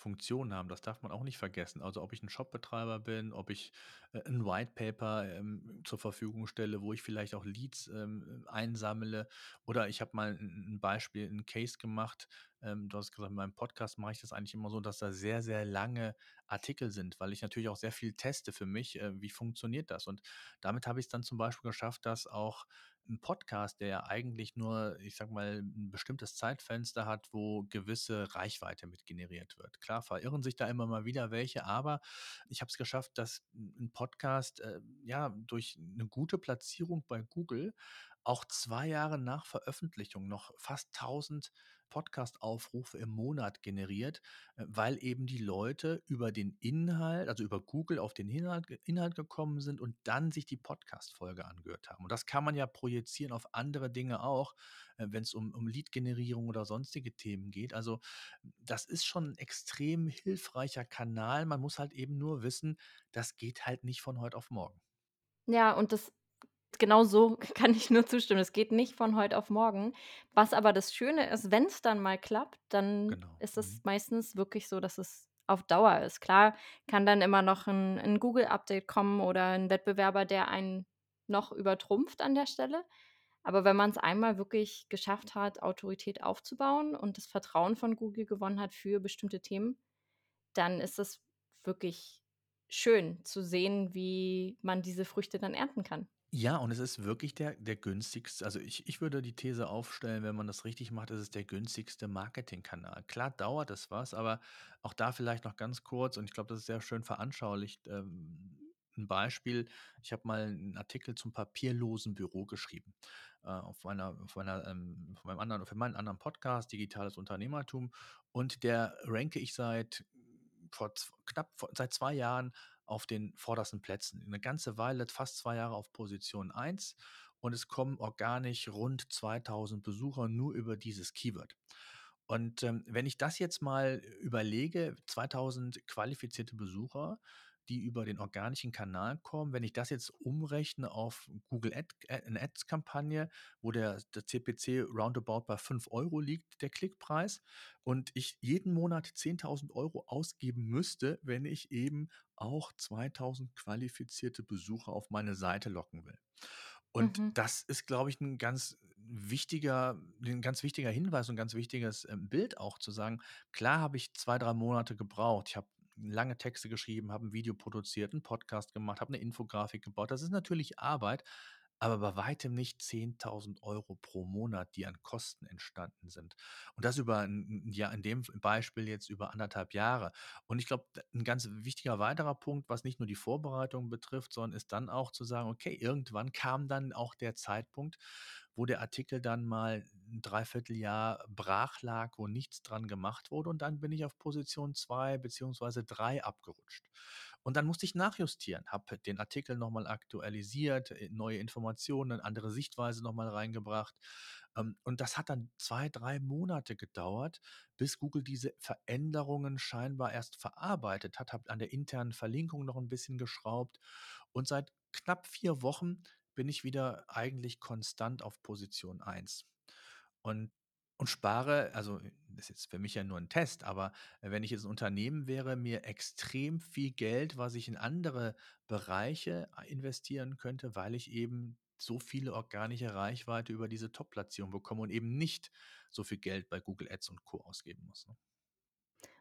[SPEAKER 2] Funktionen haben. Das darf man auch nicht vergessen. Also, ob ich 'n Shopbetreiber bin, ob ich, äh, 'n White Paper, ähm, zur Verfügung stelle, wo ich vielleicht auch Leads, ähm, einsammle. Oder ich habe mal 'n 'n Beispiel 'n Case gemacht. Ähm, du hast gesagt, in meinem Podcast mache ich das eigentlich immer so, dass da sehr, sehr lange Artikel sind, weil ich natürlich auch sehr viel teste für mich, äh, wie funktioniert das? Und damit habe ich's dann zum Beispiel geschafft, dass auch 'n Podcast, der ja eigentlich nur, ich sage mal, 'n bestimmtes Zeitfenster hat, wo gewisse Reichweite mit generiert wird. Klar verirren sich da immer mal wieder welche, aber ich habe es geschafft, dass 'n 'n Podcast, äh, ja, durch 'ne gute Platzierung bei Google auch 2 Jahre nach Veröffentlichung noch fast 1.000 Podcast-Aufrufe im Monat generiert, äh, weil eben die Leute über den Inhalt also, über Google auf den Inhalt Inhalt gekommen sind und dann sich die Podcast-Folge angehört haben. Und das kann man ja projizieren auf andere Dinge auch, äh, wenn's um um Lead-Generierung oder sonstige Themen geht. Also, das ist schon 'n extrem hilfreicher Kanal. Man muss halt eben nur wissen, das geht halt nicht von heut auf morgen.
[SPEAKER 1] Ja, und das genau so kann ich nur zustimmen. Es geht nicht von heut auf morgen. Was aber das Schöne ist, wenn's dann mal klappt, dann
[SPEAKER 2] Genau.
[SPEAKER 1] ist es
[SPEAKER 2] Mhm.
[SPEAKER 1] meistens wirklich so, dass es auf Dauer ist. Klar kann dann immer noch 'n 'n Google-Update kommen oder 'n Wettbewerber, der einen noch übertrumpft an der Stelle. Aber wenn man's einmal wirklich geschafft hat, Autorität aufzubauen und das Vertrauen von Google gewonnen hat für bestimmte Themen, dann ist es wirklich schön zu sehen, wie man diese Früchte dann ernten kann.
[SPEAKER 2] Ja, und es ist wirklich der der günstigste also, ich ich würde die These aufstellen, wenn man das richtig macht, ist es der günstigste Marketingkanal. Klar dauert es was, aber auch da vielleicht noch ganz kurz und ich glaube, das ist sehr schön veranschaulicht, ähm, 'n Beispiel. Ich habe mal 'n Artikel zum papierlosen Büro geschrieben, äh, auf meiner auf meiner, ähm auf meinem anderen für meinen anderen Podcast „Digitales Unternehmertum“. Und der ranke ich seit vor knapp vor seit 2 Jahren auf den vordersten Plätzen. 'Ne ganze Weile, fast 2 Jahre auf Position 1 und es kommen organisch rund 2.000 Besucher nur über dieses Keyword. Und, ähm, wenn ich das jetzt mal überlege, 2.000 qualifizierte Besucher, die über den organischen Kanal kommen. Wenn ich das jetzt umrechne auf Google Ad äh, 'ne Ads-Kampagne, wo der der CPC roundabout bei 5 € liegt, der Klickpreis, und ich jeden Monat 10.000 € ausgeben müsste, wenn ich eben auch 2.000 qualifizierte Besucher auf meine Seite locken will. Und
[SPEAKER 1] Mhm.
[SPEAKER 2] das ist, glaube ich, 'n ganz wichtiger 'n ganz wichtiger Hinweis und ganz wichtiges, ähm, Bild auch zu sagen: Klar habe ich 2, 3 Monate gebraucht. Ich habe lange Texte geschrieben, habe 'n Video produziert, 'n Podcast gemacht, habe 'ne Infografik gebaut. Das ist natürlich Arbeit, aber bei weitem nicht 10.000 € pro Monat, die an Kosten entstanden sind. Und das über Jahr in dem Beispiel jetzt über 1 1/2 Jahre. Und ich glaube, d 'n ganz wichtiger weiterer Punkt, was nicht nur die Vorbereitung betrifft, sondern ist dann auch zu sagen: „Okay, irgendwann kam dann auch der Zeitpunkt, wo der Artikel dann mal 'n 3/4 Jahr brach lag, wo nichts dran gemacht wurde und dann bin ich auf Position 2 beziehungsweise 3 abgerutscht.“ Und dann musste ich nachjustieren, habe den Artikel noch mal aktualisiert, äh, neue Informationen, andere Sichtweise noch mal reingebracht. Ähm, und das hat dann 2, 3 Monate gedauert, bis Google diese Veränderungen scheinbar erst verarbeitet hat. Habe an der internen Verlinkung noch 'n bisschen geschraubt und seit knapp 4 Wochen bin ich wieder eigentlich konstant auf Position 1 und und spare also, das ist jetzt für mich ja nur 'n Test, aber wenn ich jetzt 'n Unternehmen wäre, mir extrem viel Geld, was ich in andere Bereiche a investieren könnte, weil ich eben so viele organische Reichweite über diese Top-Platzierung bekomme und eben nicht so viel Geld bei Google Ads und Co. ausgeben muss, ne?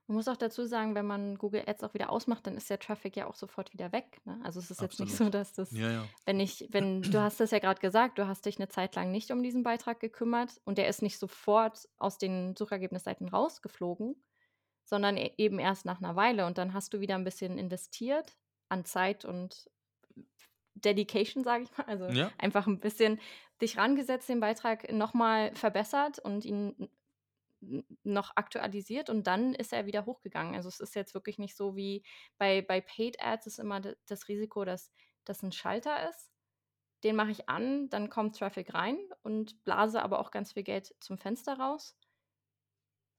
[SPEAKER 1] Man muss auch dazu sagen, wenn man Google Ads auch wieder ausmacht, dann ist der Traffic ja auch sofort wieder weg, ne? Also, es ist jetzt nicht so,
[SPEAKER 2] Absolut.
[SPEAKER 1] dass das
[SPEAKER 2] Ja, ja.
[SPEAKER 1] wenn ich wenn du hast das ja grad gesagt, du hast dich 'ne Zeit lang nicht um diesen Beitrag gekümmert und der ist nicht sofort aus den Suchergebnisseiten rausgeflogen, sondern e eben erst nach 'ner Weile und dann hast du wieder 'n bisschen investiert an Zeit und Dedication, sage ich mal. Also,
[SPEAKER 2] Ja.
[SPEAKER 1] einfach 'n bisschen dich rangesetzt, den Beitrag noch mal verbessert und ihn noch aktualisiert und dann ist er wieder hochgegangen. Also, es ist jetzt wirklich nicht so wie bei bei Paid Ads ist immer das Risiko, dass das 'n Schalter ist. Den mache ich an, dann kommt Traffic rein und blase aber auch ganz viel Geld zum Fenster raus.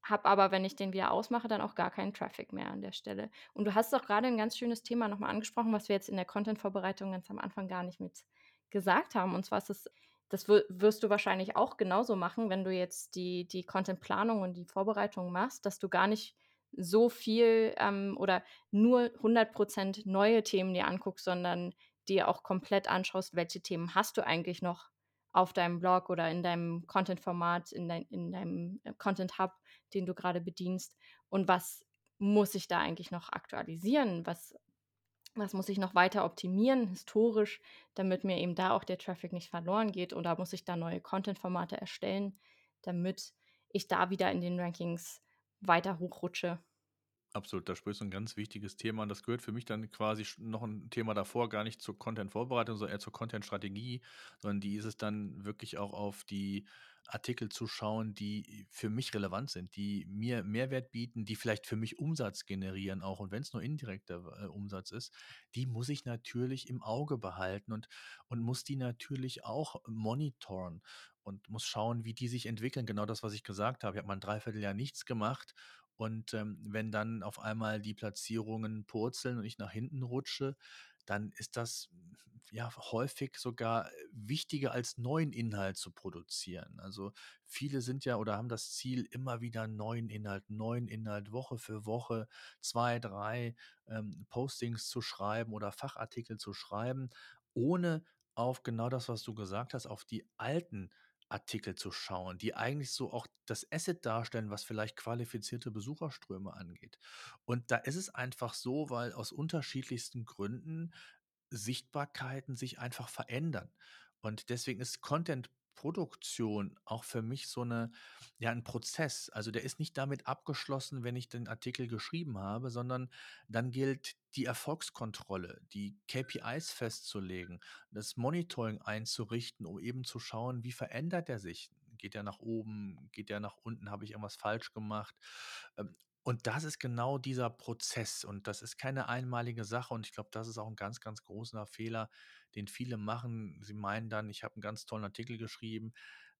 [SPEAKER 1] Habe aber, wenn ich den wieder ausmache, dann auch gar keinen Traffic mehr an der Stelle. Und du hast auch grade 'n ganz schönes Thema noch mal angesprochen, was wir jetzt in der Content-Vorbereitung ganz am Anfang gar nicht mit gesagt haben. Und zwar ist es Das wirst du wahrscheinlich auch genauso machen, wenn du jetzt die die Contentplanung und die Vorbereitung machst, dass du gar nicht so viel, ähm, oder nur 100 % neue Themen dir anguckst, sondern dir auch komplett anschaust, welche Themen hast du eigentlich noch auf deinem Blog oder in deinem Content-Format, in dein in deinem, äh, Content-Hub, den du grade bedienst und was muss ich da eigentlich noch aktualisieren? Was was muss ich noch weiter optimieren historisch, damit mir eben da auch der Traffic nicht verloren geht oder muss ich da neue Content-Formate erstellen, damit ich da wieder in den Rankings weiter hochrutsche?
[SPEAKER 2] Absolut, da sprichst du 'n ganz wichtiges Thema an. Das gehört für mich dann quasi noch 'n Thema davor, gar nicht zur Content-Vorbereitung, sondern eher zur Content-Strategie, sondern die ist es dann wirklich auch auf die Artikel zu schauen, die für mich relevant sind, die mir Mehrwert bieten, die vielleicht für mich Umsatz generieren auch. Und wenn's nur indirekter äh, Umsatz ist, die muss ich natürlich im Auge behalten und und muss die natürlich auch monitoren und muss schauen, wie die sich entwickeln. Genau das, was ich gesagt habe. Ich habe mal 'n 3/4 Jahr nichts gemacht und, ähm, wenn dann auf einmal die Platzierungen purzeln und ich nach hinten rutsche, dann ist das, ja, häufig sogar wichtiger als neuen Inhalt zu produzieren. Also, viele sind ja oder haben das Ziel, immer wieder neuen Inhalt neuen Inhalt Woche für Woche 2, 3, ähm, Postings zu schreiben oder Fachartikel zu schreiben, ohne auf genau das, was du gesagt hast, auf die alten Artikel zu schauen, die eigentlich so auch das Asset darstellen, was vielleicht qualifizierte Besucherströme angeht. Und da ist es einfach so, weil aus unterschiedlichsten Gründen Sichtbarkeiten sich einfach verändern. Und deswegen ist Content-Produktion auch für mich so 'ne ja, 'n Prozess. Also, der ist nicht damit abgeschlossen, wenn ich den Artikel geschrieben habe, sondern dann gilt die Erfolgskontrolle, die KPIs festzulegen, das Monitoring einzurichten, um eben zu schauen, wie verändert der sich? Geht der nach oben? Geht der nach unten? Habe ich irgendwas falsch gemacht? Und das ist genau dieser Prozess und das ist keine einmalige Sache und ich glaube, das ist auch 'n ganz, ganz großer Fehler, den viele machen. Sie meinen dann: „Ich habe 'n ganz tollen Artikel geschrieben,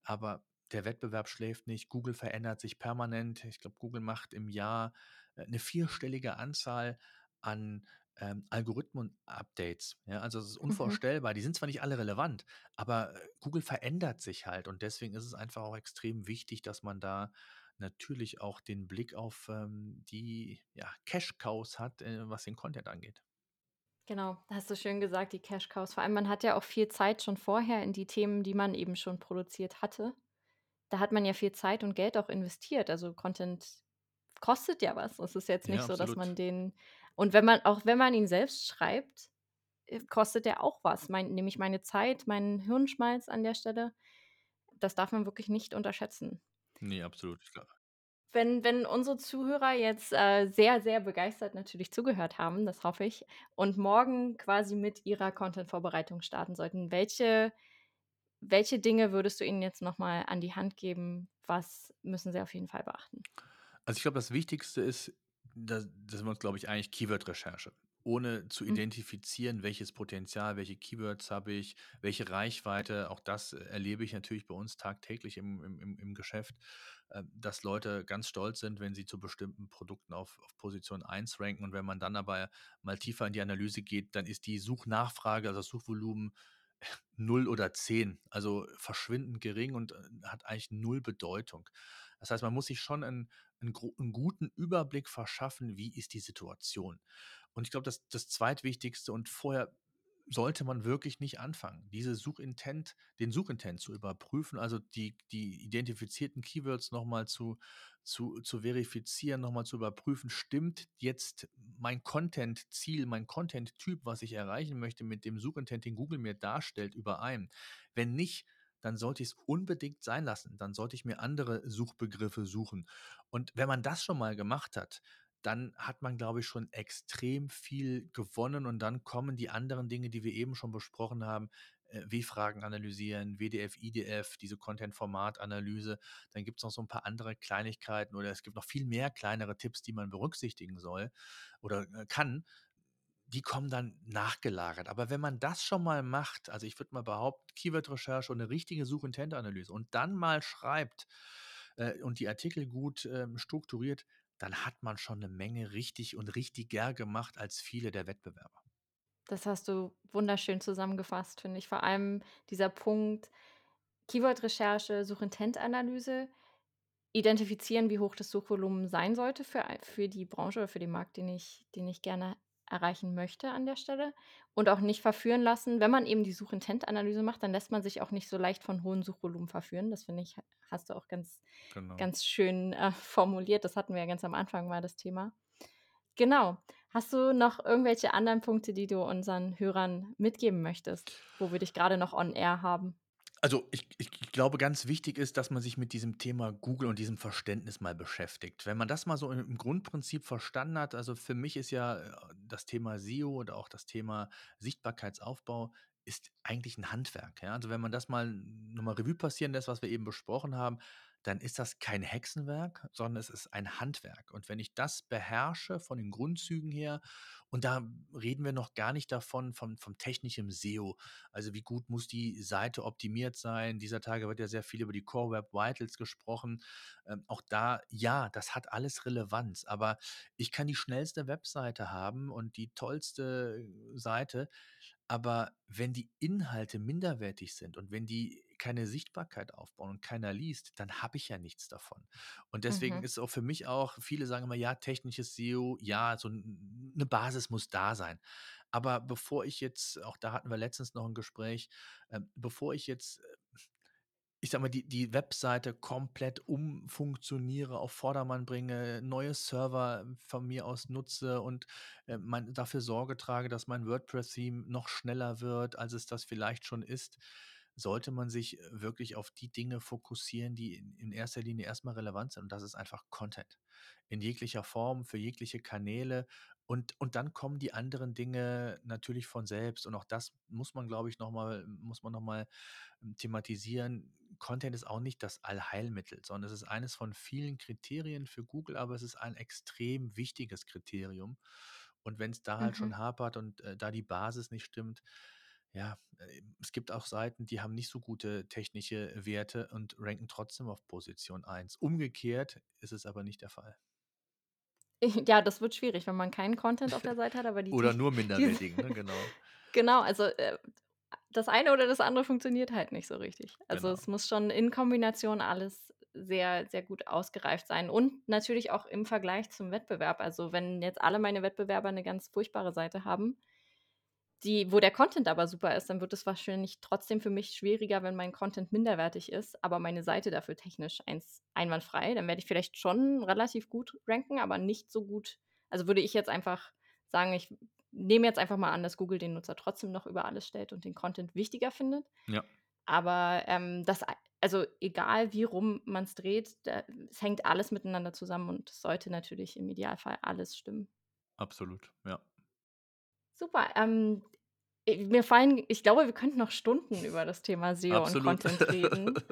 [SPEAKER 2] aber der Wettbewerb schläft nicht. Google verändert sich permanent.“ Ich glaube, Google macht im Jahr, äh, 'ne vierstellige Anzahl an, ähm, Algorithmen-Updates, ja? Also, es ist
[SPEAKER 1] Mhm.
[SPEAKER 2] unvorstellbar. Die sind zwar nicht alle relevant, aber, äh, Google verändert sich halt und deswegen ist es einfach auch extrem wichtig, dass man da natürlich auch den Blick auf, ähm, die, ja, Cash Cows hat, äh, was den Content angeht.
[SPEAKER 1] Genau, hast du schön gesagt, die Cash Cows. Vor allem, man hat ja auch viel Zeit schon vorher in die Themen, die man eben schon produziert hatte. Da hat man ja viel Zeit und Geld auch investiert. Also, Content kostet ja was. Es ist jetzt
[SPEAKER 2] Ja,
[SPEAKER 1] nicht so, dass man den und wenn man auch wenn man ihn selbst schreibt, äh, kostet der auch was. Mein nämlich meine Zeit, meinen Hirnschmalz an der Stelle. Das darf man wirklich nicht unterschätzen.
[SPEAKER 2] Ne, absolut, ist klar.
[SPEAKER 1] Wenn wenn unsere Zuhörer jetzt, äh, sehr, sehr begeistert natürlich zugehört haben, das hoffe ich, und morgen quasi mit ihrer Content-Vorbereitung starten sollten, welche welche Dinge würdest du ihnen jetzt noch mal an die Hand geben? Was müssen sie auf jeden Fall beachten?
[SPEAKER 2] Also, ich glaube, das Wichtigste ist, da da sind wir uns, glaube ich, einig, Keyword-Recherche. Ohne zu
[SPEAKER 1] Mhm.
[SPEAKER 2] identifizieren, welches Potenzial, welche Keywords habe ich, welche Reichweite, auch das erlebe ich natürlich bei uns tagtäglich im im im Geschäft, äh, dass Leute ganz stolz sind, wenn sie zu bestimmten Produkten auf auf Position 1 ranken. Und wenn man dann aber mal tiefer in die Analyse geht, dann ist die Suchnachfrage, also das Suchvolumen 0 oder 10, also verschwindend gering und, äh, hat eigentlich 0 Bedeutung. Das heißt, man muss sich schon 'n 'n gro 'n guten Überblick verschaffen, wie ist die Situation? Und ich glaube, das das Zweitwichtigste und vorher sollte man wirklich nicht anfangen, diese Suchintent den Suchintent zu überprüfen, also die die identifizierten Keywords noch mal zu zu zu verifizieren, noch mal zu überprüfen: „Stimmt jetzt mein Content-Ziel, mein Content-Typ, was ich erreichen möchte, mit dem Suchintent, den Google mir darstellt, überein?“ Wenn nicht, dann sollte ich's unbedingt sein lassen. Dann sollte ich mir andere Suchbegriffe suchen. Und wenn man das schon mal gemacht hat, dann hat man, glaube ich, schon extrem viel gewonnen und dann kommen die anderen Dinge, die wir eben schon besprochen haben, äh, W-Fragen analysieren, WDF, IDF, diese Content-Format-Analyse. Dann gibt's noch so 'n paar andere Kleinigkeiten oder es gibt noch viel mehr kleinere Tipps, die man berücksichtigen soll oder, äh, kann. Die kommen dann nachgelagert. Aber wenn man das schon mal macht also, ich würde mal behaupten, Keyword-Recherche und 'ne richtige Suchintent-Analyse und dann mal schreibt, äh, und die Artikel gut, ähm, strukturiert, dann hat man schon 'ne Menge richtig und richtiger gemacht als viele der Wettbewerber.
[SPEAKER 1] Das hast du wunderschön zusammengefasst, finde ich. Vor allem dieser Punkt Keyword-Recherche, Suchintent-Analyse, identifizieren, wie hoch das Suchvolumen sein sollte für, für die Branche oder für den Markt, den ich, den ich gerne erreichen möchte an der Stelle und auch nicht verführen lassen. Wenn man eben die Suchintent-Analyse macht, dann lässt man sich auch nicht so leicht von hohen Suchvolumen verführen. Das finde ich, hast du auch ganz, genau. ganz schön äh, formuliert. Das hatten wir ja ganz am Anfang mal das Thema. Genau. Hast du noch irgendwelche anderen Punkte, die du unseren Hörern mitgeben möchtest, wo wir dich gerade noch on air haben?
[SPEAKER 2] Also ich, ich glaube, ganz wichtig ist, dass man sich mit diesem Thema Google und diesem Verständnis mal beschäftigt. Wenn man das mal so im Grundprinzip verstanden hat, also für mich ist ja äh, das Thema SEO oder auch das Thema Sichtbarkeitsaufbau ist eigentlich ein Handwerk. Ja? Also wenn man das mal nochmal Revue passieren lässt, was wir eben besprochen haben, dann ist das kein Hexenwerk, sondern es ist ein Handwerk. Und wenn ich das beherrsche von den Grundzügen her, und da reden wir noch gar nicht davon, vom, vom technischen SEO, also wie gut muss die Seite optimiert sein. Dieser Tage wird ja sehr viel über die Core Web Vitals gesprochen. Ähm, auch da, ja, das hat alles Relevanz, aber ich kann die schnellste Webseite haben und die tollste Seite, aber wenn die Inhalte minderwertig sind und wenn die keine Sichtbarkeit aufbauen und keiner liest, dann habe ich ja nichts davon. Und deswegen mhm. ist auch für mich auch, viele sagen immer, ja, technisches SEO, ja, so eine Basis muss da sein. Aber bevor ich jetzt, auch da hatten wir letztens noch ein Gespräch, äh, bevor ich jetzt äh, ich sag mal, die, die Webseite komplett umfunktioniere, auf Vordermann bringe, neue Server von mir aus nutze und äh, mein, dafür Sorge trage, dass mein WordPress-Theme noch schneller wird, als es das vielleicht schon ist, sollte man sich wirklich auf die Dinge fokussieren, die in, in erster Linie erstmal relevant sind. Und das ist einfach Content. In jeglicher Form, für jegliche Kanäle. Und, und dann kommen die anderen Dinge natürlich von selbst. Und auch das muss man, glaube ich, nochmal, muss man nochmal ähm, thematisieren Content ist auch nicht das Allheilmittel, sondern es ist eines von vielen Kriterien für Google, aber es ist ein extrem wichtiges Kriterium. Und wenn es da halt schon mhm. hapert und äh, da die Basis nicht stimmt, ja, äh, es gibt auch Seiten, die haben nicht so gute technische Werte und ranken trotzdem auf Position 1. Umgekehrt ist es aber nicht der Fall.
[SPEAKER 1] Ja, das wird schwierig, wenn man keinen Content auf der Seite hat, aber die
[SPEAKER 2] Oder nur minderwertigen, ne? genau.
[SPEAKER 1] Genau, also äh, das eine oder das andere funktioniert halt nicht so richtig. Also genau. es muss schon in Kombination alles sehr, sehr gut ausgereift sein. Und natürlich auch im Vergleich zum Wettbewerb. Also wenn jetzt alle meine Wettbewerber eine ganz furchtbare Seite haben, die, wo der Content aber super ist, dann wird es wahrscheinlich trotzdem für mich schwieriger, wenn mein Content minderwertig ist, aber meine Seite dafür technisch eins, einwandfrei. Dann werde ich vielleicht schon relativ gut ranken, aber nicht so gut. Also würde ich jetzt einfach sagen, ich nehme jetzt einfach mal an, dass Google den Nutzer trotzdem noch über alles stellt und den Content wichtiger findet.
[SPEAKER 2] Ja.
[SPEAKER 1] Aber ähm, das, also egal wie rum man es dreht, da, es hängt alles miteinander zusammen und sollte natürlich im Idealfall alles stimmen.
[SPEAKER 2] Absolut, ja.
[SPEAKER 1] Super. Ähm, mir fallen, ich glaube, wir könnten noch Stunden über das Thema SEO Absolut. und Content reden.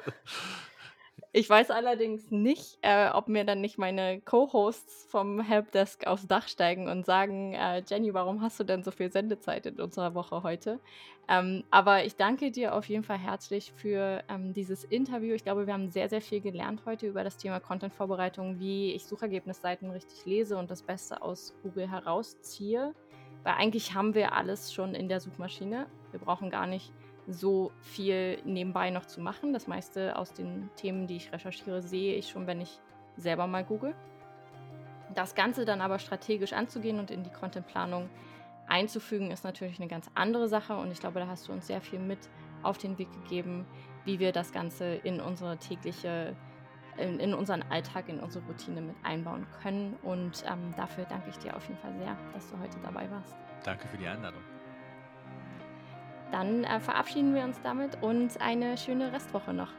[SPEAKER 1] Ich weiß allerdings nicht, äh, ob mir dann nicht meine Co-Hosts vom Helpdesk aufs Dach steigen und sagen, äh, Jenny, warum hast du denn so viel Sendezeit in unserer Woche heute? Ähm, aber ich danke dir auf jeden Fall herzlich für ähm, dieses Interview. Ich glaube, wir haben sehr, sehr viel gelernt heute über das Thema Content-Vorbereitung, wie ich Suchergebnisseiten richtig lese und das Beste aus Google herausziehe. Weil eigentlich haben wir alles schon in der Suchmaschine. Wir brauchen gar nicht so viel nebenbei noch zu machen. Das meiste aus den Themen, die ich recherchiere, sehe ich schon, wenn ich selber mal google. Das Ganze dann aber strategisch anzugehen und in die Contentplanung einzufügen, ist natürlich eine ganz andere Sache und ich glaube, da hast du uns sehr viel mit auf den Weg gegeben, wie wir das Ganze in unsere tägliche, in, in unseren Alltag, in unsere Routine mit einbauen können. Und ähm, dafür danke ich dir auf jeden Fall sehr, dass du heute dabei warst.
[SPEAKER 2] Danke für die Einladung.
[SPEAKER 1] Dann äh, verabschieden wir uns damit und eine schöne Restwoche noch.